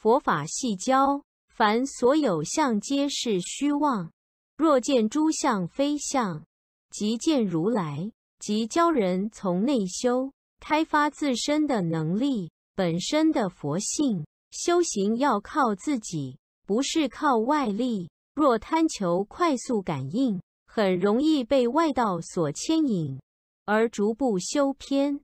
佛法系教，凡所有相皆是虚妄。若见诸相非相，即见如来。即教人从内修，开发自身的能力，本身的佛性。修行要靠自己，不是靠外力。若贪求快速感应，很容易被外道所牵引，而逐步修偏。